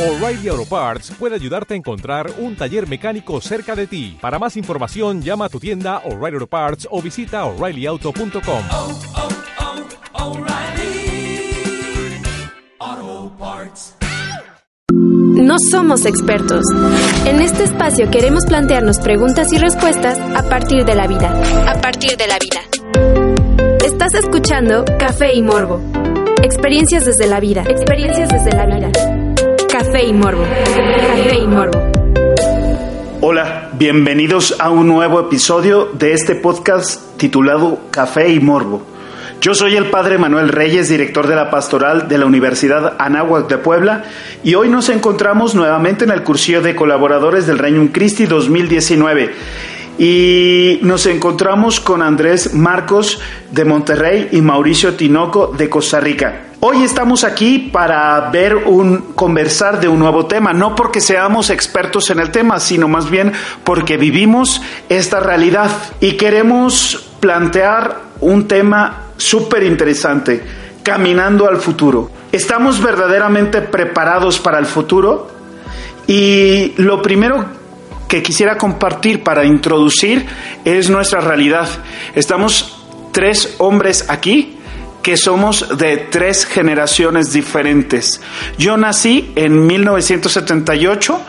O'Reilly Auto Parts puede ayudarte a encontrar un taller mecánico cerca de ti. Para más información, llama a tu tienda O'Reilly Auto Parts o visita oreillyauto.com. oh, oh, Parts. No somos expertos. En este espacio queremos plantearnos preguntas y respuestas a partir de la vida. A partir de la vida. Estás escuchando Café y Morbo. Experiencias desde la vida. Experiencias desde la vida. Y Morbo. Café y Morbo. Hola, bienvenidos a un nuevo episodio de este podcast titulado Café y Morbo. Yo soy el padre Manuel Reyes, director de la pastoral de la Universidad Anáhuac de Puebla, y hoy nos encontramos nuevamente en el cursillo de colaboradores del Reino Christi 2019. Y nos encontramos con Andrés Marcos de Monterrey y Mauricio Tinoco de Costa Rica. Hoy estamos aquí para ver un conversar de un nuevo tema, no porque seamos expertos en el tema, sino más bien porque vivimos esta realidad y queremos plantear un tema súper interesante, caminando al futuro. ¿Estamos verdaderamente preparados para el futuro? Y lo primero que quisiera compartir para introducir es nuestra realidad. Estamos tres hombres aquí que somos de tres generaciones diferentes. Yo nací en 1978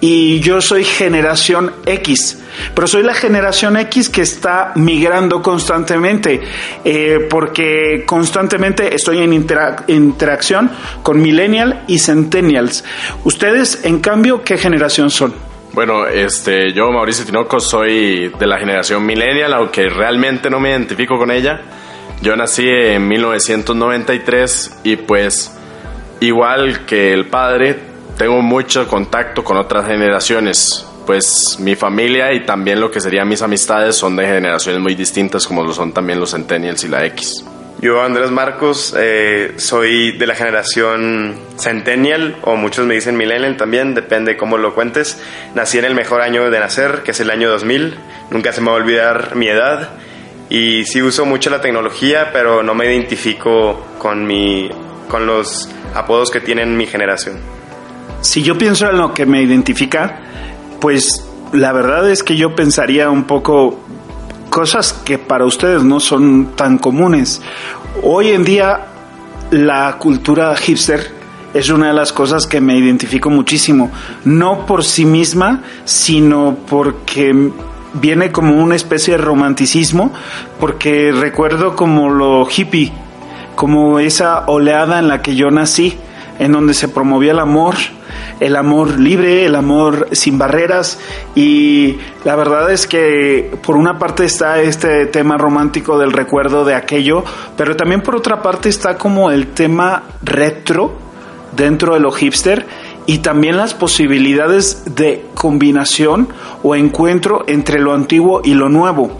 y yo soy generación X, pero soy la generación X que está migrando constantemente, eh, porque constantemente estoy en intera interacción con millennial y centennials. Ustedes, en cambio, ¿qué generación son? Bueno, este, yo, Mauricio Tinoco, soy de la generación millennial, aunque realmente no me identifico con ella. Yo nací en 1993 y pues, igual que el padre, tengo mucho contacto con otras generaciones. Pues mi familia y también lo que serían mis amistades son de generaciones muy distintas, como lo son también los Centennials y la X. Yo, Andrés Marcos, eh, soy de la generación Centennial, o muchos me dicen Millennial también, depende cómo lo cuentes. Nací en el mejor año de nacer, que es el año 2000. Nunca se me va a olvidar mi edad. Y sí uso mucho la tecnología, pero no me identifico con, mi, con los apodos que tienen mi generación. Si yo pienso en lo que me identifica, pues la verdad es que yo pensaría un poco cosas que para ustedes no son tan comunes. Hoy en día la cultura hipster es una de las cosas que me identifico muchísimo, no por sí misma, sino porque viene como una especie de romanticismo, porque recuerdo como lo hippie, como esa oleada en la que yo nací, en donde se promovía el amor, el amor libre, el amor sin barreras y la verdad es que por una parte está este tema romántico del recuerdo de aquello, pero también por otra parte está como el tema retro dentro de lo hipster y también las posibilidades de combinación o encuentro entre lo antiguo y lo nuevo.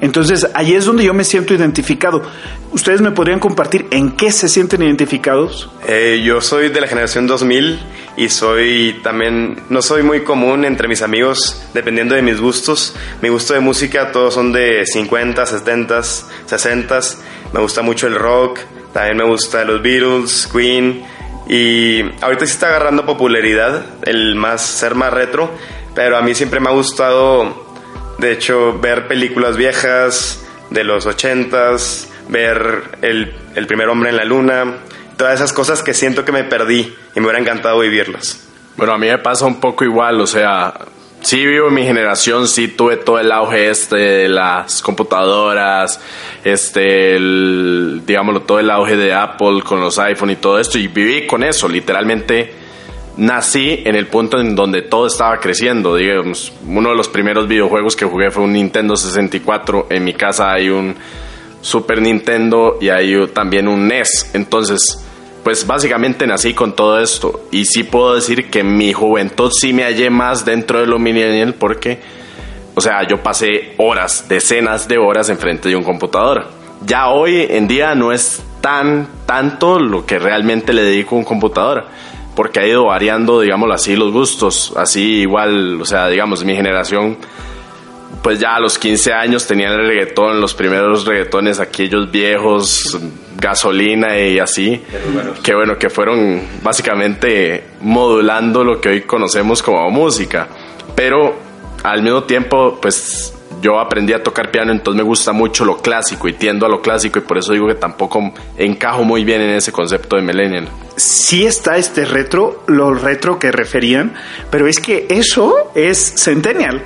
Entonces, ahí es donde yo me siento identificado. ¿Ustedes me podrían compartir en qué se sienten identificados? Eh, yo soy de la generación 2000 y soy también, no soy muy común entre mis amigos, dependiendo de mis gustos. Mi gusto de música, todos son de 50, 70, 60. Me gusta mucho el rock, también me gusta los Beatles, Queen. Y ahorita sí está agarrando popularidad el más ser más retro, pero a mí siempre me ha gustado de hecho, ver películas viejas de los ochentas, ver el, el, primer hombre en la luna, todas esas cosas que siento que me perdí y me hubiera encantado vivirlas. Bueno, a mí me pasa un poco igual, o sea, sí vivo en mi generación, sí tuve todo el auge este de las computadoras, este, digámoslo, todo el auge de Apple con los iPhone y todo esto, y viví con eso, literalmente nací en el punto en donde todo estaba creciendo. Digamos, uno de los primeros videojuegos que jugué fue un Nintendo 64. En mi casa hay un Super Nintendo y hay también un NES. Entonces, pues básicamente nací con todo esto. Y sí puedo decir que mi juventud sí me hallé más dentro de lo millennial porque, o sea, yo pasé horas, decenas de horas enfrente de un computador. Ya hoy en día no es tan tanto lo que realmente le dedico a un computador porque ha ido variando, digámoslo así, los gustos. Así igual, o sea, digamos, mi generación, pues ya a los 15 años tenían el reggaetón, los primeros reggaetones, aquellos viejos, gasolina y así. Que bueno, que fueron básicamente modulando lo que hoy conocemos como música. Pero al mismo tiempo, pues yo aprendí a tocar piano, entonces me gusta mucho lo clásico y tiendo a lo clásico y por eso digo que tampoco encajo muy bien en ese concepto de millennial. Sí está este retro, lo retro que referían, pero es que eso es centennial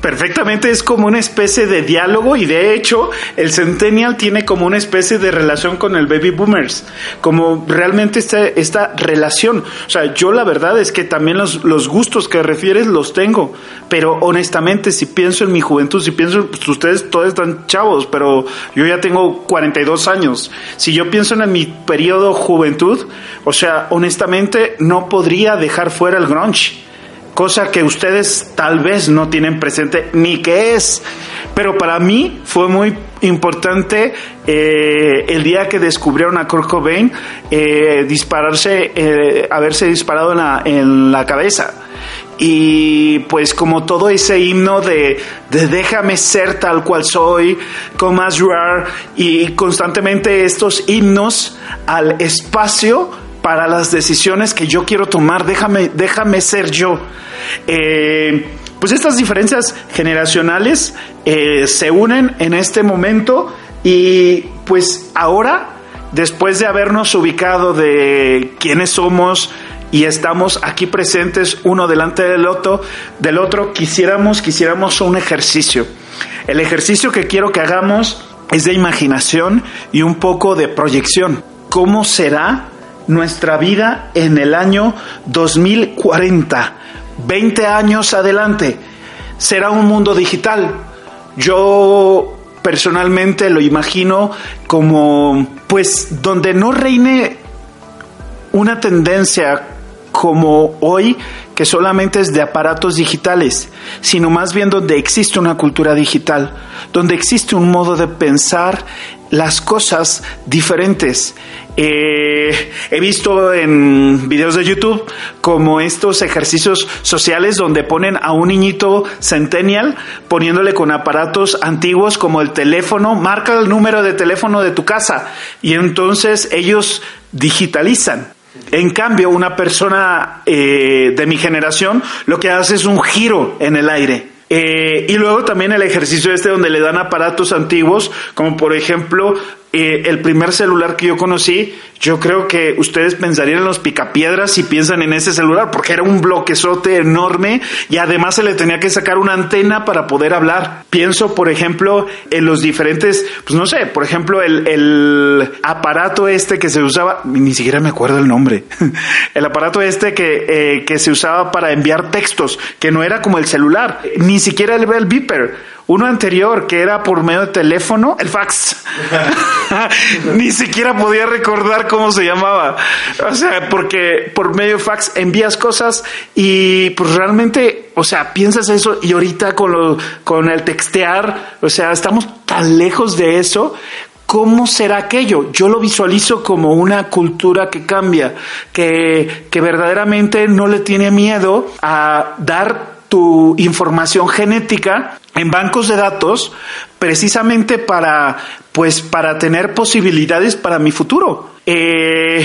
perfectamente es como una especie de diálogo y de hecho el Centennial tiene como una especie de relación con el Baby Boomers, como realmente esta, esta relación. O sea, yo la verdad es que también los, los gustos que refieres los tengo, pero honestamente si pienso en mi juventud, si pienso, pues ustedes todos están chavos, pero yo ya tengo 42 años. Si yo pienso en mi periodo juventud, o sea, honestamente no podría dejar fuera el grunge cosa que ustedes tal vez no tienen presente ni qué es. Pero para mí fue muy importante eh, el día que descubrieron a Kurt Cobain eh, dispararse, eh, haberse disparado en la, en la cabeza y pues como todo ese himno de, de, déjame ser tal cual soy, como as y constantemente estos himnos al espacio para las decisiones que yo quiero tomar, déjame, déjame ser yo. Eh, pues estas diferencias generacionales eh, se unen en este momento y pues ahora, después de habernos ubicado de quiénes somos y estamos aquí presentes uno delante del otro, del otro quisiéramos, quisiéramos un ejercicio. El ejercicio que quiero que hagamos es de imaginación y un poco de proyección. ¿Cómo será nuestra vida en el año 2040? 20 años adelante será un mundo digital. Yo personalmente lo imagino como, pues, donde no reine una tendencia como hoy, que solamente es de aparatos digitales, sino más bien donde existe una cultura digital, donde existe un modo de pensar las cosas diferentes. Eh, he visto en videos de YouTube como estos ejercicios sociales donde ponen a un niñito centennial poniéndole con aparatos antiguos como el teléfono, marca el número de teléfono de tu casa y entonces ellos digitalizan. En cambio, una persona eh, de mi generación lo que hace es un giro en el aire eh, y luego también el ejercicio este donde le dan aparatos antiguos, como por ejemplo eh, el primer celular que yo conocí, yo creo que ustedes pensarían en los picapiedras si piensan en ese celular, porque era un bloquezote enorme y además se le tenía que sacar una antena para poder hablar. Pienso, por ejemplo, en los diferentes, pues no sé, por ejemplo, el, el aparato este que se usaba, ni siquiera me acuerdo el nombre, el aparato este que, eh, que se usaba para enviar textos, que no era como el celular, ni siquiera el, el beeper uno anterior que era por medio de teléfono, el fax. Ni siquiera podía recordar cómo se llamaba. O sea, porque por medio de fax envías cosas y pues realmente, o sea, piensas eso y ahorita con, lo, con el textear, o sea, estamos tan lejos de eso ¿Cómo será aquello? Yo lo visualizo como una cultura que cambia, que, que verdaderamente no le tiene miedo a dar tu información genética en bancos de datos precisamente para pues para tener posibilidades para mi futuro. Eh,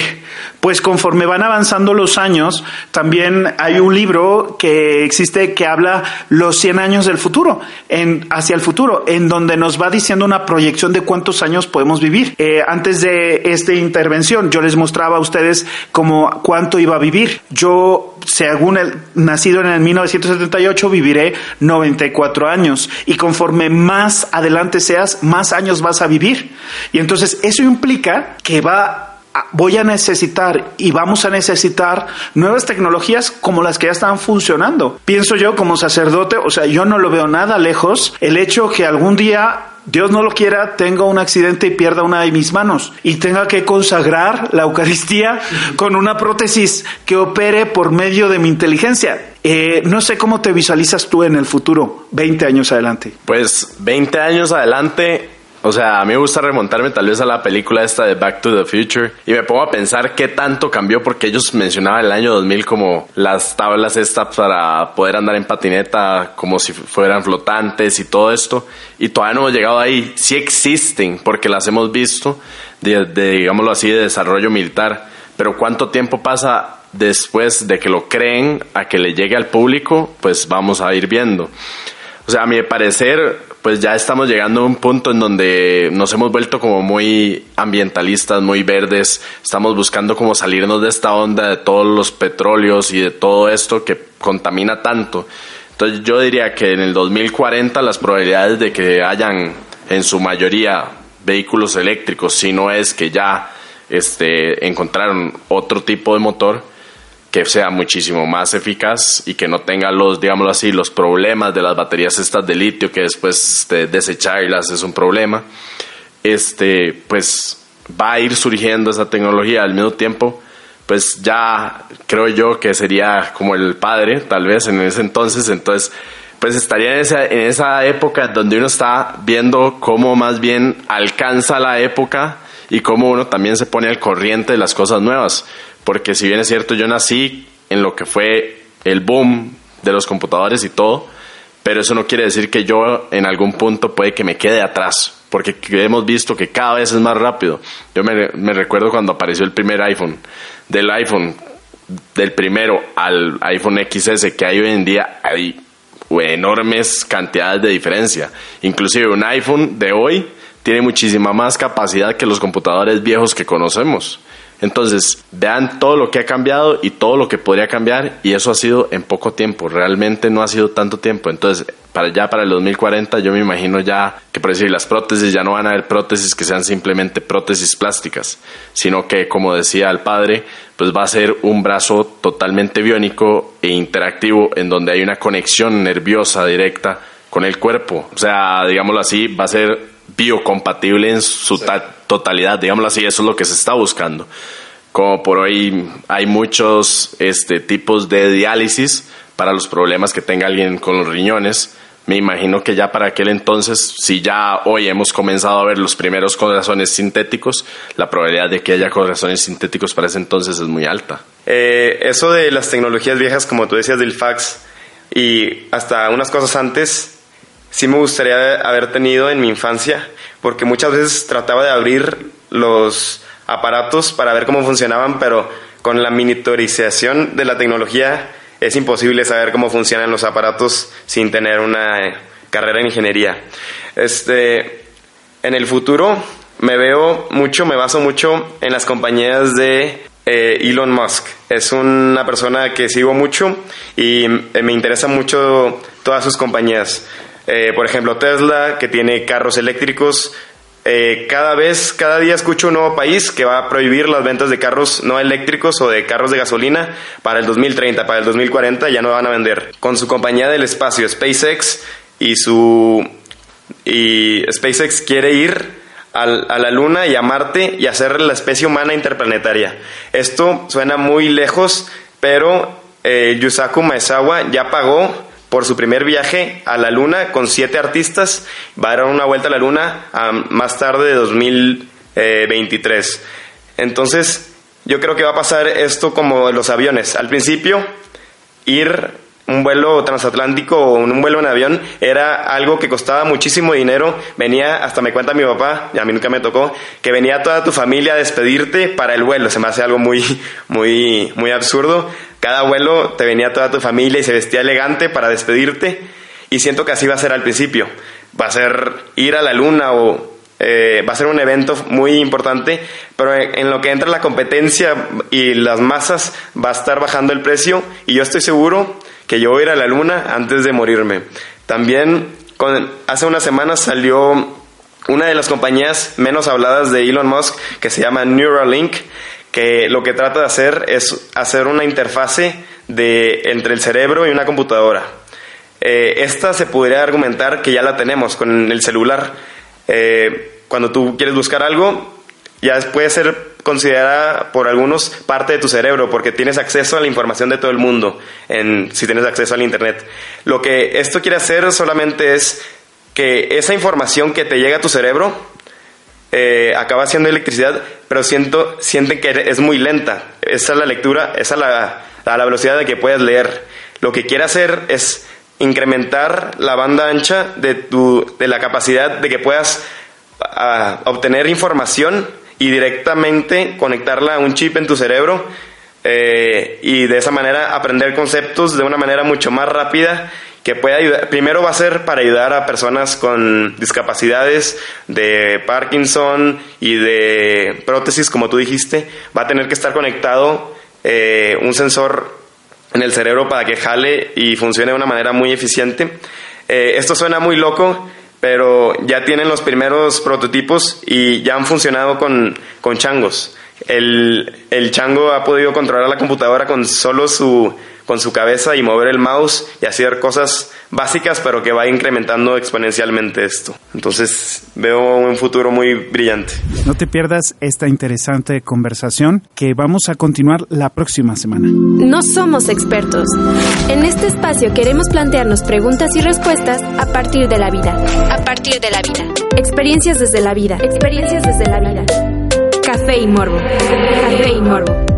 pues conforme van avanzando los años, también hay un libro que existe que habla los 100 años del futuro, en, hacia el futuro, en donde nos va diciendo una proyección de cuántos años podemos vivir. Eh, antes de esta intervención, yo les mostraba a ustedes como cuánto iba a vivir. Yo, según el nacido en el 1978, viviré 94 años y conforme más adelante seas, más años vas a vivir. Y entonces eso implica que va voy a necesitar y vamos a necesitar nuevas tecnologías como las que ya están funcionando. Pienso yo como sacerdote, o sea, yo no lo veo nada lejos, el hecho que algún día Dios no lo quiera, tenga un accidente y pierda una de mis manos y tenga que consagrar la Eucaristía con una prótesis que opere por medio de mi inteligencia. Eh, no sé cómo te visualizas tú en el futuro, 20 años adelante. Pues 20 años adelante, o sea, a mí me gusta remontarme tal vez a la película esta de Back to the Future y me pongo a pensar qué tanto cambió porque ellos mencionaban el año 2000 como las tablas estas para poder andar en patineta como si fueran flotantes y todo esto y todavía no hemos llegado ahí. Sí existen porque las hemos visto de, de, digámoslo así, de desarrollo militar. Pero cuánto tiempo pasa después de que lo creen a que le llegue al público, pues vamos a ir viendo. O sea, a mi parecer, pues ya estamos llegando a un punto en donde nos hemos vuelto como muy ambientalistas, muy verdes. Estamos buscando como salirnos de esta onda de todos los petróleos y de todo esto que contamina tanto. Entonces yo diría que en el 2040 las probabilidades de que hayan en su mayoría vehículos eléctricos, si no es que ya este, encontraron otro tipo de motor, que sea muchísimo más eficaz y que no tenga los, digámoslo así, los problemas de las baterías estas de litio que después este, desecharlas es un problema, este, pues va a ir surgiendo esa tecnología al mismo tiempo, pues ya creo yo que sería como el padre, tal vez en ese entonces, entonces pues estaría en esa, en esa época donde uno está viendo cómo más bien alcanza la época y cómo uno también se pone al corriente de las cosas nuevas porque si bien es cierto, yo nací en lo que fue el boom de los computadores y todo, pero eso no quiere decir que yo en algún punto puede que me quede atrás, porque hemos visto que cada vez es más rápido. Yo me, recuerdo cuando apareció el primer iPhone, del iPhone, del primero al iPhone XS que hay hoy en día, hay enormes cantidades de diferencia. Inclusive un iPhone de hoy tiene muchísima más capacidad que los computadores viejos que conocemos. Entonces, vean todo lo que ha cambiado y todo lo que podría cambiar y eso ha sido en poco tiempo, realmente no ha sido tanto tiempo. Entonces, para ya para el 2040 yo me imagino ya que por decir las prótesis ya no van a haber prótesis que sean simplemente prótesis plásticas, sino que como decía el padre, pues va a ser un brazo totalmente biónico e interactivo en donde hay una conexión nerviosa directa con el cuerpo. O sea, digámoslo así, va a ser biocompatible en su totalidad, digámoslo así, eso es lo que se está buscando. Como por hoy hay muchos este, tipos de diálisis para los problemas que tenga alguien con los riñones, me imagino que ya para aquel entonces, si ya hoy hemos comenzado a ver los primeros corazones sintéticos, la probabilidad de que haya corazones sintéticos para ese entonces es muy alta. Eh, eso de las tecnologías viejas, como tú decías, del fax y hasta unas cosas antes, sí me gustaría haber tenido en mi infancia, porque muchas veces trataba de abrir los aparatos para ver cómo funcionaban, pero con la miniaturización de la tecnología es imposible saber cómo funcionan los aparatos sin tener una eh, carrera en ingeniería. Este, en el futuro me veo mucho, me baso mucho en las compañías de eh, Elon Musk. Es una persona que sigo mucho y me interesa mucho todas sus compañías. Eh, por ejemplo, Tesla, que tiene carros eléctricos. Eh, cada vez, cada día escucho un nuevo país que va a prohibir las ventas de carros no eléctricos o de carros de gasolina para el 2030, para el 2040 ya no van a vender. Con su compañía del espacio, SpaceX, y su y SpaceX quiere ir a la Luna y a Marte y hacer la especie humana interplanetaria. Esto suena muy lejos, pero eh, Yusaku Maezawa ya pagó por su primer viaje a la Luna con siete artistas. Va a dar una vuelta a la Luna más tarde de 2023. Entonces, yo creo que va a pasar esto como los aviones. Al principio, ir un vuelo transatlántico o un vuelo en avión era algo que costaba muchísimo dinero. Venía, hasta me cuenta mi papá, y a mí nunca me tocó, que venía toda tu familia a despedirte para el vuelo. Se me hace algo muy, muy, muy absurdo. Cada vuelo te venía toda tu familia y se vestía elegante para despedirte. Y siento que así va a ser al principio. Va a ser ir a la luna o eh, va a ser un evento muy importante, pero en lo que entra la competencia y las masas va a estar bajando el precio y yo estoy seguro que yo voy a ir a la luna antes de morirme. También hace unas semanas salió una de las compañías menos habladas de Elon Musk que se llama Neuralink, que lo que trata de hacer es hacer una interfase de, entre el cerebro y una computadora. Eh, esta se podría argumentar que ya la tenemos con el celular. Eh, cuando tú quieres buscar algo, ya puede ser considerada por algunos parte de tu cerebro porque tienes acceso a la información de todo el mundo en, si tienes acceso al Internet. Lo que esto quiere hacer solamente es que esa información que te llega a tu cerebro eh, acaba siendo electricidad, pero siento, sienten que es muy lenta. Esa es la lectura, esa es la, la velocidad de que puedes leer. Lo que quiere hacer es incrementar la banda ancha de, tu, de la capacidad de que puedas ah, obtener información y directamente conectarla a un chip en tu cerebro eh, y de esa manera aprender conceptos de una manera mucho más rápida que puede ayudar, primero va a ser para ayudar a personas con discapacidades de Parkinson y de prótesis, como tú dijiste, va a tener que estar conectado eh, un sensor en el cerebro para que jale y funcione de una manera muy eficiente. Eh, esto suena muy loco, pero ya tienen los primeros prototipos y ya han funcionado con, con changos. El, el chango ha podido controlar la computadora con solo su con su cabeza y mover el mouse y hacer cosas básicas, pero que va incrementando exponencialmente esto. Entonces veo un futuro muy brillante. No te pierdas esta interesante conversación que vamos a continuar la próxima semana. No somos expertos. En este espacio queremos plantearnos preguntas y respuestas a partir de la vida. A partir de la vida. Experiencias desde la vida. Experiencias desde la vida. Café y morbo. Café y morbo.